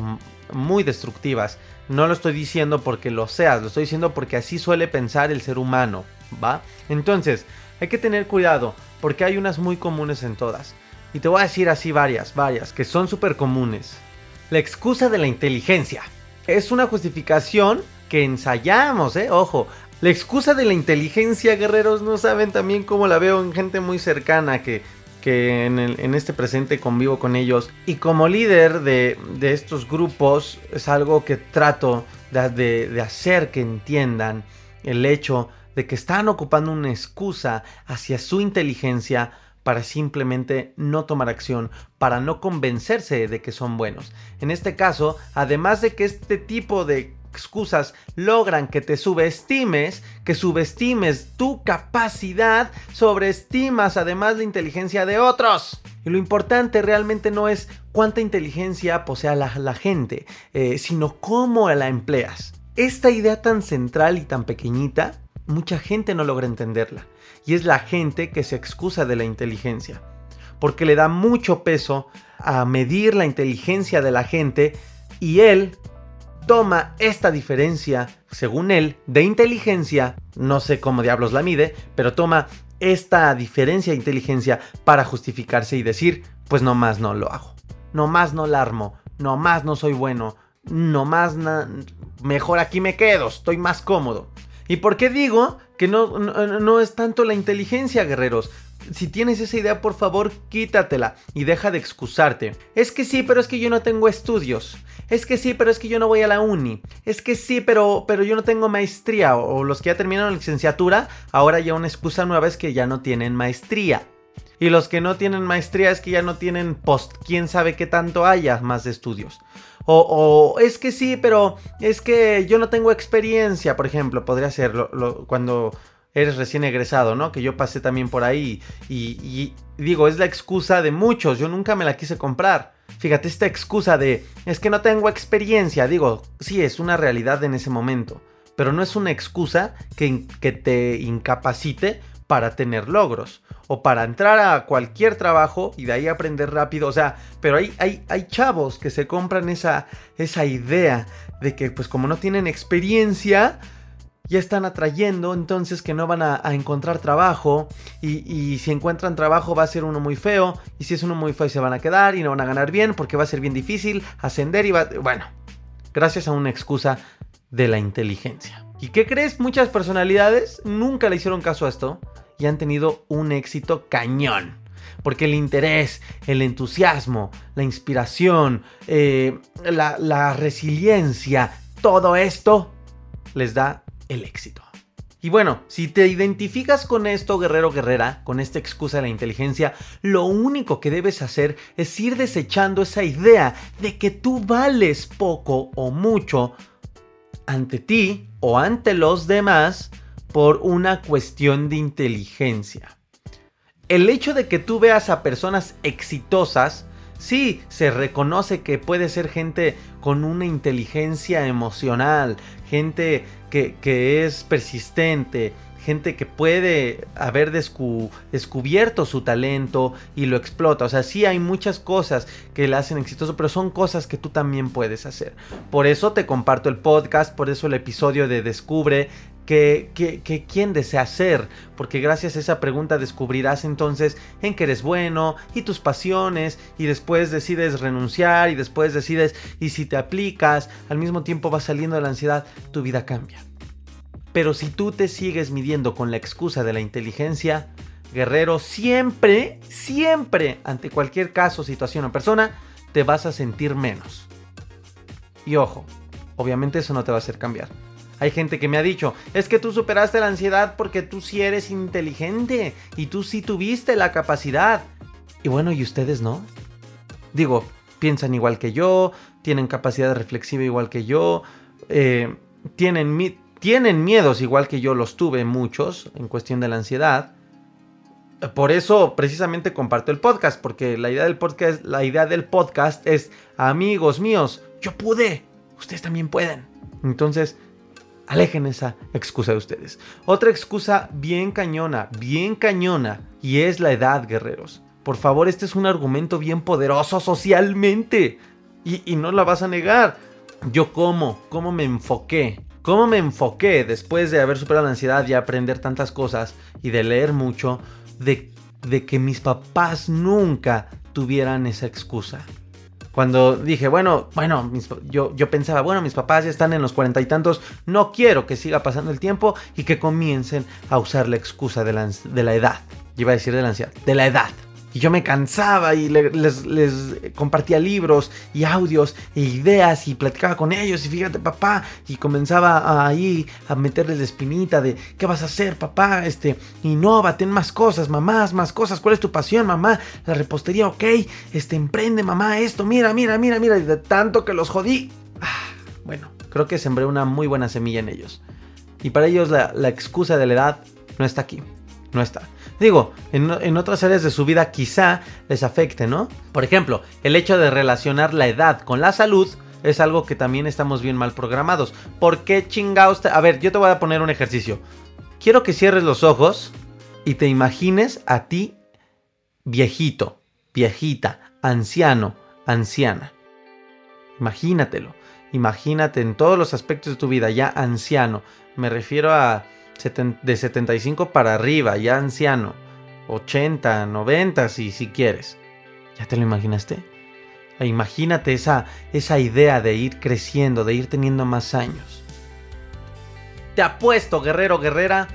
muy destructivas. No lo estoy diciendo porque lo seas, lo estoy diciendo porque así suele pensar el ser humano, ¿va? Entonces, hay que tener cuidado porque hay unas muy comunes en todas. Y te voy a decir así varias, varias, que son súper comunes. La excusa de la inteligencia. Es una justificación que ensayamos, ¿eh? Ojo. La excusa de la inteligencia, guerreros, no saben también cómo la veo en gente muy cercana que, que en, este presente convivo con ellos. Y como líder de, estos grupos es algo que trato de, de hacer que entiendan el hecho de que están ocupando una excusa hacia su inteligencia para simplemente no tomar acción, para no convencerse de que son buenos. En este caso, además de que este tipo de excusas logran que te subestimes, que subestimes tu capacidad, sobreestimas además la inteligencia de otros. Y lo importante realmente no es cuánta inteligencia posea la, gente, eh, sino cómo la empleas. Esta idea tan central y tan pequeñita, mucha gente no logra entenderla y es la gente que se excusa de la inteligencia, porque le da mucho peso a medir la inteligencia de la gente y él toma esta diferencia, según él, de inteligencia, no sé cómo diablos la mide, pero toma esta diferencia de inteligencia para justificarse y decir, pues nomás no lo hago, nomás no la armo, nomás no soy bueno, nomás mejor aquí me quedo, estoy más cómodo. ¿Y por qué digo que no, no, es tanto la inteligencia, guerreros? Si tienes esa idea, por favor, quítatela y deja de excusarte. Es que sí, pero es que yo no tengo estudios. Es que sí, pero es que yo no voy a la uni. Es que sí, pero, pero yo no tengo maestría. O, los que ya terminaron la licenciatura, ahora ya una excusa nueva es que ya no tienen maestría. Y los que no tienen maestría es que ya no tienen post. Quién sabe qué tanto haya más de estudios. O, es que sí, pero es que yo no tengo experiencia, por ejemplo, podría ser cuando eres recién egresado, ¿no? Que yo pasé también por ahí y, digo, es la excusa de muchos, yo nunca me la quise comprar. Fíjate, esta excusa de es que no tengo experiencia, digo, sí, es una realidad en ese momento, pero no es una excusa que, que te incapacite para tener logros o para entrar a cualquier trabajo y de ahí aprender rápido. O sea, pero hay, hay, hay chavos que se compran esa, esa idea de que pues como no tienen experiencia, ya están atrayendo, entonces que no van a, encontrar trabajo y, si encuentran trabajo va a ser uno muy feo y si es uno muy feo se van a quedar y no van a ganar bien porque va a ser bien difícil ascender y va... Bueno, gracias a una excusa de la inteligencia. ¿Y qué crees? Muchas personalidades nunca le hicieron caso a esto y han tenido un éxito cañón. Porque el interés, el entusiasmo, la inspiración, eh, la resiliencia, todo esto les da el éxito. Y bueno, si te identificas con esto, guerrero guerrera, con esta excusa de la inteligencia, lo único que debes hacer es ir desechando esa idea de que tú vales poco o mucho ante ti o ante los demás por una cuestión de inteligencia. El hecho de que tú veas a personas exitosas, sí, se reconoce que puede ser gente con una inteligencia emocional, gente que, es persistente, gente que puede haber descubierto su talento y lo explota. O sea, sí hay muchas cosas que le hacen exitoso, pero son cosas que tú también puedes hacer. Por eso te comparto el podcast, por eso el episodio de Descubre que, quién desea ser, porque gracias a esa pregunta descubrirás entonces en qué eres bueno y tus pasiones y después decides renunciar y después decides y si te aplicas, al mismo tiempo va saliendo de la ansiedad, tu vida cambia. Pero si tú te sigues midiendo con la excusa de la inteligencia, guerrero, siempre, siempre, ante cualquier caso, situación o persona, te vas a sentir menos. Y ojo, obviamente eso no te va a hacer cambiar. Hay gente que me ha dicho, es que tú superaste la ansiedad porque tú sí eres inteligente y tú sí tuviste la capacidad. Y bueno, ¿y ustedes no? Digo, piensan igual que yo, tienen capacidad reflexiva igual que yo, eh, tienen, tienen miedos igual que yo los tuve muchos en cuestión de la ansiedad. Por eso precisamente comparto el podcast, porque la idea del podcast, la idea del podcast es, amigos míos, yo pude, ustedes también pueden. Entonces, alejen esa excusa de ustedes. Otra excusa bien cañona, bien cañona, y es la edad, guerreros. Por favor, este es un argumento bien poderoso socialmente. Y, no la vas a negar. Yo cómo, cómo me enfoqué cómo me enfoqué después de haber superado la ansiedad y aprender tantas cosas y de leer mucho, de que mis papás nunca tuvieran esa excusa. Cuando dije, bueno, bueno, yo, yo pensaba, bueno, mis papás ya están en los cuarenta y tantos, no quiero que siga pasando el tiempo y que comiencen a usar la excusa de la, de la edad. Iba a decir de la ansiedad, de la edad. Y yo me cansaba y les, compartía libros y audios e ideas y platicaba con ellos. Y fíjate, papá, y comenzaba ahí a meterles la espinita de ¿qué vas a hacer, papá? Este, innova, ten más cosas, mamás, más cosas. ¿Cuál es tu pasión, mamá? La repostería, ok. Este, emprende, mamá, esto, mira, mira, mira, mira. Y de tanto que los jodí. Ah, bueno, creo que sembré una muy buena semilla en ellos. Y para ellos la excusa de la edad no está aquí. No está. Digo, en, otras áreas de su vida quizá les afecte, ¿no? Por ejemplo, el hecho de relacionar la edad con la salud es algo que también estamos bien mal programados. ¿Por qué chingados? A ver, yo te voy a poner un ejercicio. Quiero que cierres los ojos y te imagines a ti viejito, viejita, anciano, anciana. Imagínatelo. Imagínate en todos los aspectos de tu vida, ya anciano. Me refiero a de 75 para arriba, ya anciano, 80, 90 si, si quieres. ¿Ya te lo imaginaste? E imagínate esa, esa idea de ir creciendo, de ir teniendo más años. Te apuesto, guerrero, guerrera,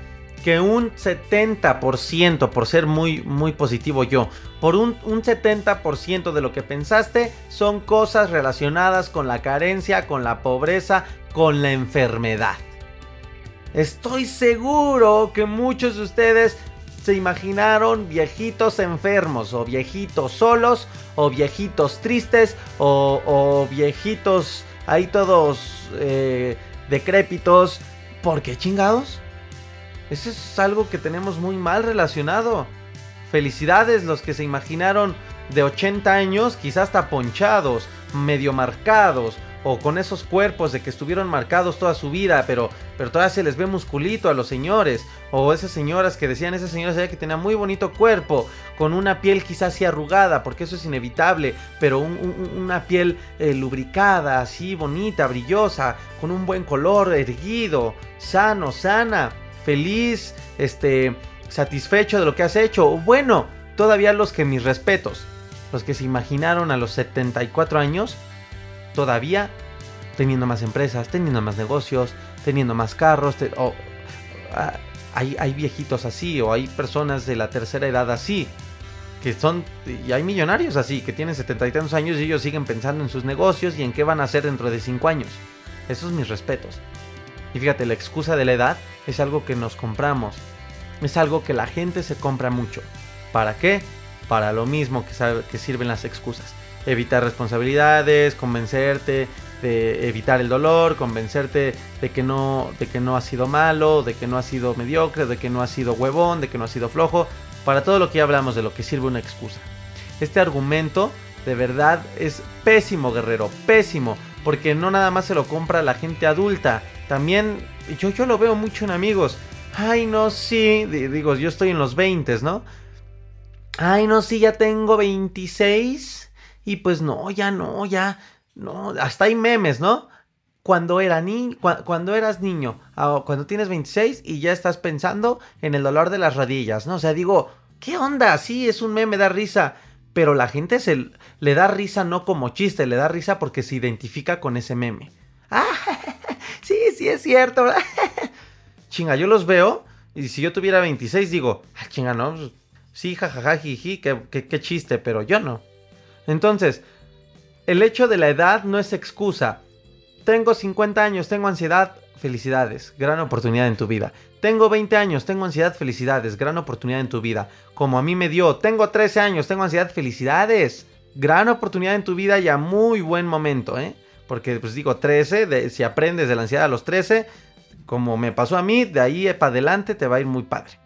que un 70%, por ser muy, muy positivo yo, por un, un 70% de lo que pensaste son cosas relacionadas con la carencia, con la pobreza, con la enfermedad. Estoy seguro que muchos de ustedes se imaginaron viejitos enfermos o viejitos solos o viejitos tristes o, viejitos ahí todos eh, decrépitos. ¿Por qué chingados? Eso es algo que tenemos muy mal relacionado. Felicidades los que se imaginaron de 80 años, quizás hasta ponchados, medio marcados, o con esos cuerpos de que estuvieron marcados toda su vida, pero, pero todavía se les ve musculito a los señores, o esas señoras que decían, esas señoras que tenía muy bonito cuerpo, con una piel quizás así arrugada, porque eso es inevitable, pero una piel eh, lubricada, así bonita, brillosa, con un buen color, erguido, sano, sana, feliz, este, satisfecho de lo que has hecho, bueno, todavía los que mis respetos, los que se imaginaron a los 74 años, todavía teniendo más empresas, teniendo más negocios, teniendo más carros. o, ah, hay, hay, viejitos así, o hay personas de la tercera edad así, que son, y hay millonarios así, que tienen setenta y tantos años y ellos siguen pensando en sus negocios y en qué van a hacer dentro de cinco años. Esos mis respetos. Y fíjate, la excusa de la edad es algo que nos compramos. Es algo que la gente se compra mucho. ¿Para qué? Para lo mismo que, sabe, que sirven las excusas evitar responsabilidades, convencerte de evitar el dolor, convencerte de que no de que no ha sido malo, de que no ha sido mediocre, de que no ha sido huevón, de que no ha sido flojo, para todo lo que ya hablamos de lo que sirve una excusa. Este argumento de verdad es pésimo, guerrero, pésimo, porque no nada más se lo compra la gente adulta, también yo yo lo veo mucho en amigos. Ay, no, sí, digo, yo estoy en los 20, ¿no? Ay, no, sí, ya tengo 26 y pues no, ya no, ya, no, hasta hay memes, ¿no? Cuando, era ni cuando eras niño, cuando tienes 26 y ya estás pensando en el dolor de las rodillas, ¿no? O sea, digo, ¿qué onda? Sí, es un meme, da risa. Pero la gente se le da risa no como chiste, le da risa porque se identifica con ese meme. [LAUGHS] Ah, sí, sí es cierto. [LAUGHS] chinga, yo los veo y si yo tuviera 26 digo, ah, chinga, no, pues, sí, jajaja, jiji, qué, qué, qué chiste, pero yo no. Entonces, el hecho de la edad no es excusa. Tengo 50 años, tengo ansiedad, felicidades, gran oportunidad en tu vida. Tengo 20 años, tengo ansiedad, felicidades, gran oportunidad en tu vida. Como a mí me dio, tengo 13 años, tengo ansiedad, felicidades, gran oportunidad en tu vida y a muy buen momento, ¿eh? Porque pues digo 13, si aprendes de la ansiedad a los 13, como me pasó a mí, de ahí para adelante te va a ir muy padre.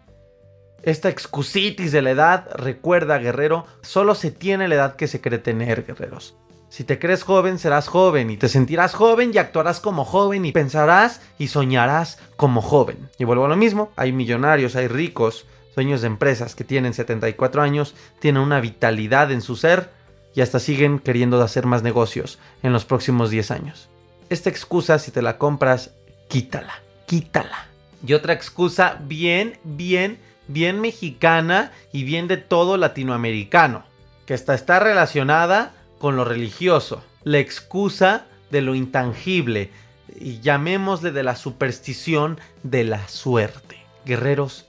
Esta excusitis de la edad, recuerda guerrero, solo se tiene la edad que se cree tener, guerreros. Si te crees joven, serás joven y te sentirás joven y actuarás como joven y pensarás y soñarás como joven. Y vuelvo a lo mismo, hay millonarios, hay ricos, dueños de empresas que tienen 74 años, tienen una vitalidad en su ser y hasta siguen queriendo hacer más negocios en los próximos 10 años. Esta excusa, si te la compras, quítala, quítala. Y otra excusa bien, bien bien mexicana y bien de todo latinoamericano, que está, está relacionada con lo religioso, la excusa de lo intangible, y llamémosle de la superstición de la suerte. Guerreros,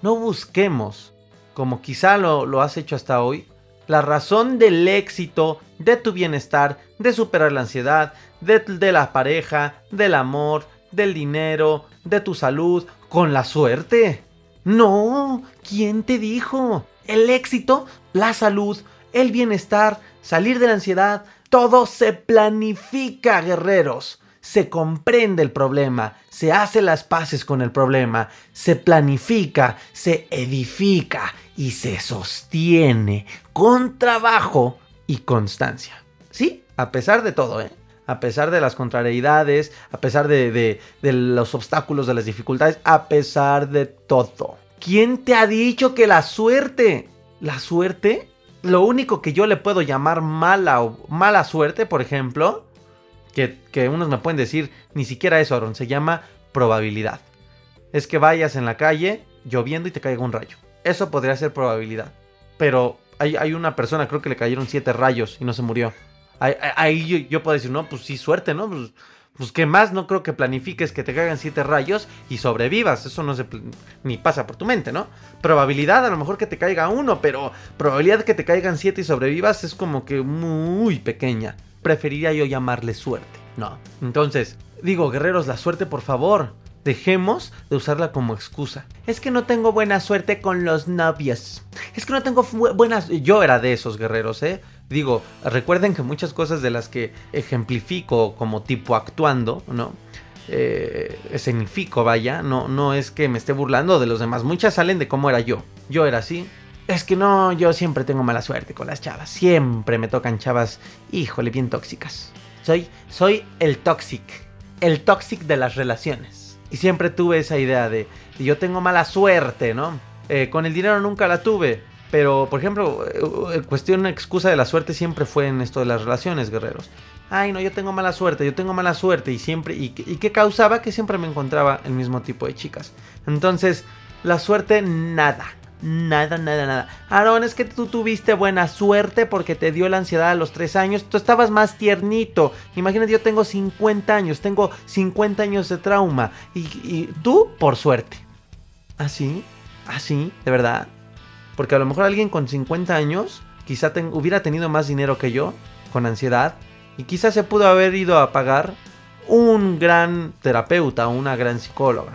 no busquemos, como quizá lo, lo has hecho hasta hoy, la razón del éxito, de tu bienestar, de superar la ansiedad, de, de, la pareja, del amor, del dinero, de tu salud, con la suerte. No, ¿quién te dijo? El éxito, la salud, el bienestar, salir de la ansiedad, todo se planifica, guerreros. Se comprende el problema, se hace las paces con el problema, se planifica, se edifica y se sostiene con trabajo y constancia. Sí, a pesar de todo, ¿eh? A pesar de las contrariedades, a pesar de, los obstáculos, de las dificultades, a pesar de todo. ¿Quién te ha dicho que la suerte, la suerte, lo único que yo le puedo llamar mala mala suerte, por ejemplo, que, unos me pueden decir, ni siquiera eso, Aaron, se llama probabilidad. Es que vayas en la calle lloviendo y te caiga un rayo. Eso podría ser probabilidad. Pero hay, una persona, creo que le cayeron siete rayos y no se murió. Ahí, yo, puedo decir, no, pues sí, suerte, ¿no? Pues, pues qué más, no creo que planifiques que te caigan siete rayos y sobrevivas. Eso no se ni pasa por tu mente, ¿no? Probabilidad a lo mejor que te caiga uno, pero probabilidad de que te caigan siete y sobrevivas es como que muy pequeña preferiría yo llamarle suerte. No. Entonces, digo, guerreros, la suerte, por favor. Dejemos de usarla como excusa. Es que no tengo buena suerte con los novios. Es que no tengo buenas... Yo era de esos guerreros, ¿eh? Digo, recuerden que muchas cosas de las que ejemplifico como tipo actuando, ¿no? Eh, escenifico, vaya, no, no es que me esté burlando de los demás. Muchas salen de cómo era yo. Yo era así, es que no, yo siempre tengo mala suerte con las chavas. Siempre me tocan chavas, híjole, bien tóxicas. Soy, soy el toxic. El toxic de las relaciones. Y siempre tuve esa idea de, yo tengo mala suerte, ¿no? Eh, con el dinero nunca la tuve. Pero, por ejemplo, eh, cuestión, excusa de la suerte siempre fue en esto de las relaciones, guerreros. Ay, no, yo tengo mala suerte, yo tengo mala suerte. Y siempre, y, que causaba que siempre me encontraba el mismo tipo de chicas. Entonces, la suerte, nada Nada, nada, nada. Aaron, es que tú tuviste buena suerte porque te dio la ansiedad a los 3 años. Tú estabas más tiernito. Imagínate, yo tengo 50 años. Tengo 50 años de trauma. Y, tú, por suerte. ¿Así? ¿Ah, ¿Así? ¿Ah, ¿De verdad? Porque a lo mejor alguien con 50 años quizá hubiera tenido más dinero que yo, con ansiedad. Y quizá se pudo haber ido a pagar un gran terapeuta, una gran psicóloga,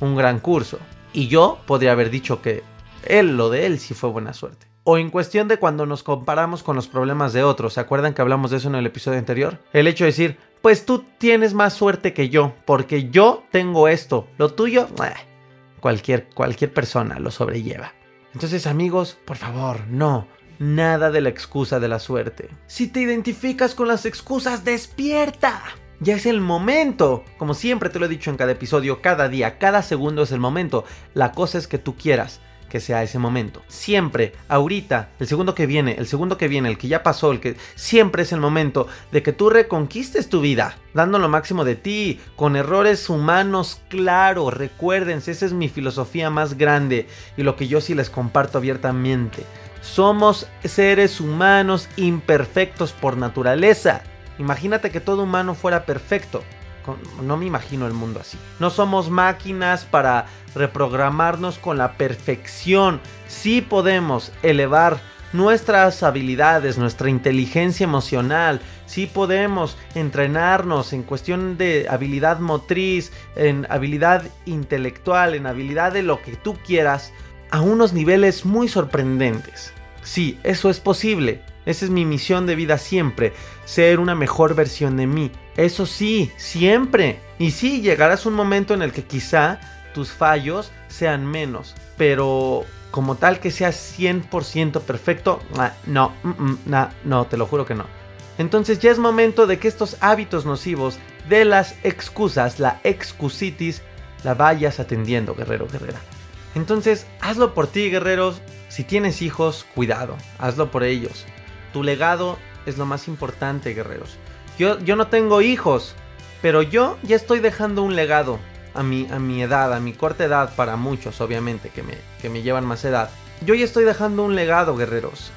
un gran curso. Y yo podría haber dicho que él, lo de él sí fue buena suerte. O en cuestión de cuando nos comparamos con los problemas de otros, ¿se acuerdan que hablamos de eso en el episodio anterior? El hecho de decir, pues tú tienes más suerte que yo, porque yo tengo esto, lo tuyo, cualquier, cualquier persona lo sobrelleva. Entonces amigos, por favor, no, nada de la excusa de la suerte. Si te identificas con las excusas, despierta. Ya es el momento. Como siempre te lo he dicho en cada episodio, cada día, cada segundo es el momento. La cosa es que tú quieras que sea ese momento. Siempre, ahorita, el segundo que viene, el segundo que viene, el que ya pasó, el que siempre es el momento de que tú reconquistes tu vida, dando lo máximo de ti, con errores humanos, claro, recuérdense, esa es mi filosofía más grande y lo que yo sí les comparto abiertamente. Somos seres humanos imperfectos por naturaleza. Imagínate que todo humano fuera perfecto. No me imagino el mundo así. No somos máquinas para reprogramarnos con la perfección. Sí podemos elevar nuestras habilidades, nuestra inteligencia emocional. Sí podemos entrenarnos en cuestión de habilidad motriz, en habilidad intelectual, en habilidad de lo que tú quieras, a unos niveles muy sorprendentes. Sí, eso es posible. Esa es mi misión de vida siempre, ser una mejor versión de mí. Eso sí, siempre. Y sí, llegarás un momento en el que quizá tus fallos sean menos, pero como tal que sea 100% perfecto, ah, no, mm, mm, no, te lo juro que no. Entonces ya es momento de que estos hábitos nocivos de las excusas, la excusitis, la vayas atendiendo, guerrero, guerrera. Entonces, hazlo por ti, guerreros. Si tienes hijos, cuidado, hazlo por ellos. Tu legado es lo más importante, guerreros. Yo, no tengo hijos, pero yo ya estoy dejando un legado. a mi, a mi edad, a mi corta edad para muchos, obviamente, que me, que me llevan más edad. Yo ya estoy dejando un legado, guerreros.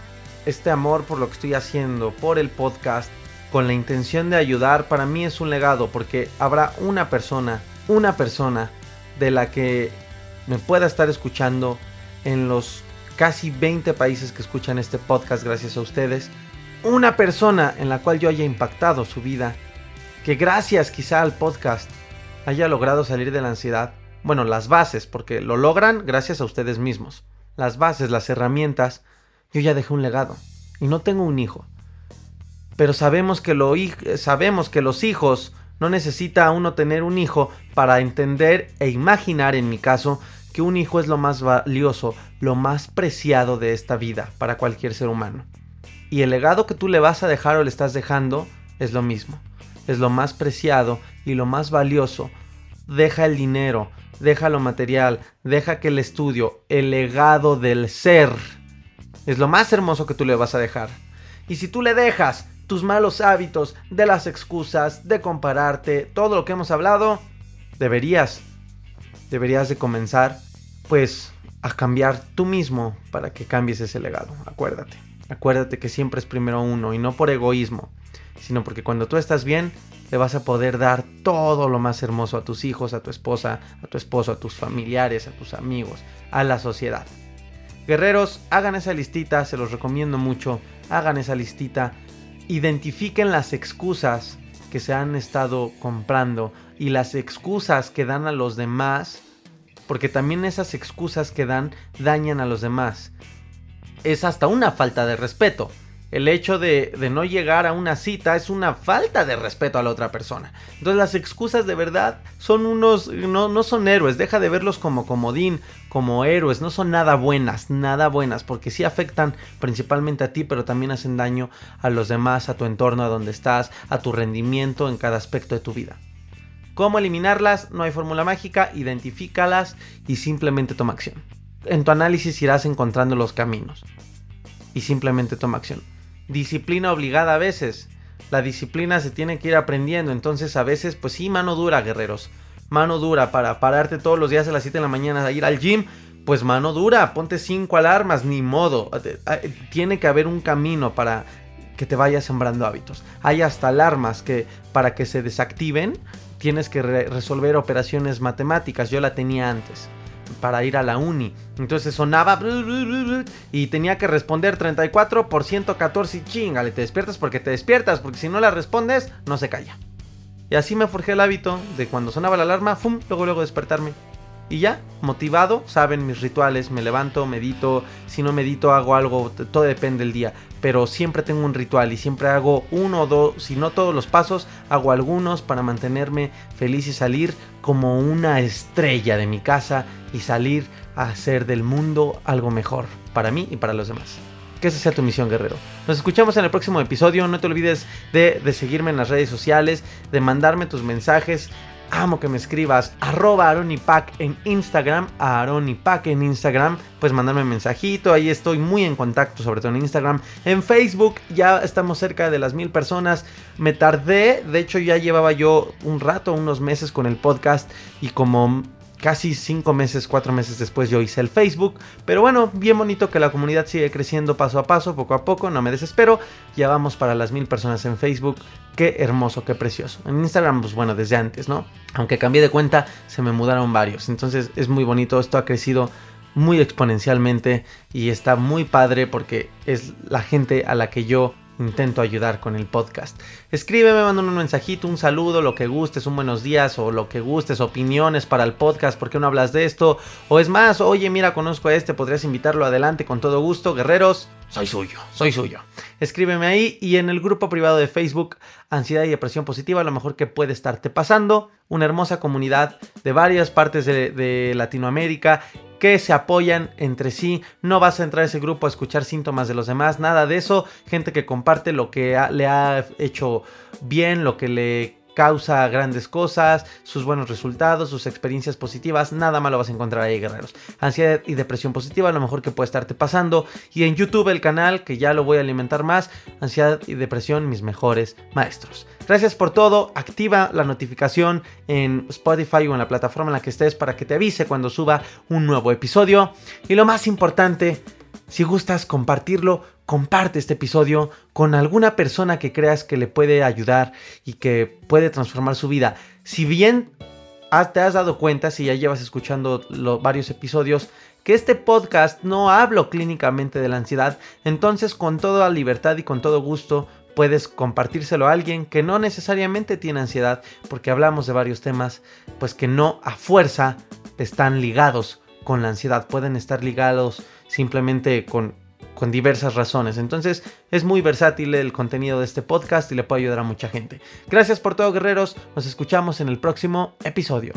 Este amor por lo que estoy haciendo, por el podcast, con la intención de ayudar, para mí es un legado porque habrá una persona, una persona de la que me pueda estar escuchando en los casi 20 países que escuchan este podcast gracias a ustedes. Una persona en la cual yo haya impactado su vida, que gracias quizá al podcast haya logrado salir de la ansiedad. Bueno, las bases, porque lo logran gracias a ustedes mismos. Las bases, las herramientas, yo ya dejé un legado. Y no tengo un hijo. Pero sabemos que, los hijos no necesita uno tener un hijo para entender e imaginar, en mi caso, que un hijo es lo más valioso, lo más preciado de esta vida para cualquier ser humano. Y el legado que tú le vas a dejar o le estás dejando es lo mismo. Es lo más preciado y lo más valioso. Deja el dinero, deja lo material, deja que el estudio, el legado del ser, es lo más hermoso que tú le vas a dejar. Y si tú le dejas tus malos hábitos, de las excusas, de compararte, todo lo que hemos hablado, deberías, deberías de comenzar pues a cambiar tú mismo para que cambies ese legado. Acuérdate, acuérdate que siempre es primero uno y no por egoísmo, sino porque cuando tú estás bien, le vas a poder dar todo lo más hermoso a tus hijos, a tu esposa, a tu esposo, a tus familiares, a tus amigos, a la sociedad. Guerreros, hagan esa listita, se los recomiendo mucho, hagan esa listita identifiquen las excusas que se han estado comprando y las excusas que dan a los demás, porque también esas excusas que dan dañan a los demás. Es hasta una falta de respeto el hecho de, no llegar a una cita es una falta de respeto a la otra persona. Entonces las excusas de verdad son unos, no, no son héroes, deja de verlos como comodín, como héroes, no son nada buenas, nada buenas, porque sí afectan principalmente a ti, pero también hacen daño a los demás, a tu entorno, a donde estás, a tu rendimiento en cada aspecto de tu vida. ¿Cómo eliminarlas? No hay fórmula mágica, identifícalas y simplemente toma acción. En tu análisis irás encontrando los caminos y simplemente toma acción disciplina obligada a veces. La disciplina se tiene que ir aprendiendo, entonces a veces pues sí, mano dura, guerreros. Mano dura para pararte todos los días a las 7 de la mañana a ir al gym, pues mano dura, ponte 5 alarmas, ni modo. Tiene que haber un camino para que te vayas sembrando hábitos. Hay hasta alarmas que para que se desactiven tienes que resolver operaciones matemáticas. Yo la tenía antes para ir a la uni. Entonces sonaba y tenía que responder 34 por 114 y chingale, te despiertas porque te despiertas, porque si no la respondes, no se calla. Y así me forjé el hábito de cuando sonaba la alarma, ¡fum! luego luego despertarme. Y ya, motivado, saben mis rituales, me levanto, medito, si no medito hago algo, todo depende del día, pero siempre tengo un ritual y siempre hago uno o dos, si no todos los pasos, hago algunos para mantenerme feliz y salir como una estrella de mi casa y salir a hacer del mundo algo mejor para mí y para los demás. Que esa sea tu misión, guerrero. Nos escuchamos en el próximo episodio. No te olvides de, de seguirme en las redes sociales, de mandarme tus mensajes amo que me escribas arroba aronipac en Instagram, aronipac en Instagram, pues mandarme un mensajito, ahí estoy muy en contacto, sobre todo en Instagram. En Facebook ya estamos cerca de las mil personas, me tardé, de hecho ya llevaba yo un rato, unos meses con el podcast y como casi cinco meses, cuatro meses después yo hice el Facebook. Pero bueno, bien bonito que la comunidad sigue creciendo paso a paso, poco a poco, no me desespero. Ya vamos para las mil personas en Facebook. Qué hermoso, qué precioso. En Instagram, pues bueno, desde antes, ¿no? Aunque cambié de cuenta, se me mudaron varios. Entonces es muy bonito, esto ha crecido muy exponencialmente y está muy padre porque es la gente a la que yo intento ayudar con el podcast. Escríbeme, mándame un mensajito, un saludo, lo que gustes, un buenos días o lo que gustes, opiniones para el podcast, ¿por qué no hablas de esto? O es más, oye, mira, conozco a este, podrías invitarlo adelante con todo gusto, guerreros. Soy suyo, soy suyo. Escríbeme ahí y en el grupo privado de Facebook, Ansiedad y Depresión Positiva, lo mejor que puede estarte pasando. Una hermosa comunidad de varias partes de, de Latinoamérica que se apoyan entre sí. No vas a entrar a ese grupo a escuchar síntomas de los demás, nada de eso. Gente que comparte lo que le ha hecho bien, lo que le causa grandes cosas, sus buenos resultados, sus experiencias positivas, nada malo vas a encontrar ahí, guerreros. Ansiedad y depresión positiva, lo mejor que puede estarte pasando. Y en YouTube el canal, que ya lo voy a alimentar más, ansiedad y depresión, mis mejores maestros. Gracias por todo, activa la notificación en Spotify o en la plataforma en la que estés para que te avise cuando suba un nuevo episodio. Y lo más importante, si gustas compartirlo, comparte este episodio con alguna persona que creas que le puede ayudar y que puede transformar su vida. Si bien te has dado cuenta, si ya llevas escuchando varios episodios, que este podcast no hablo clínicamente de la ansiedad, entonces con toda libertad y con todo gusto puedes compartírselo a alguien que no necesariamente tiene ansiedad, porque hablamos de varios temas, pues que no a fuerza están ligados con la ansiedad, pueden estar ligados simplemente con, con diversas razones. Entonces es muy versátil el contenido de este podcast y le puede ayudar a mucha gente. Gracias por todo guerreros, nos escuchamos en el próximo episodio.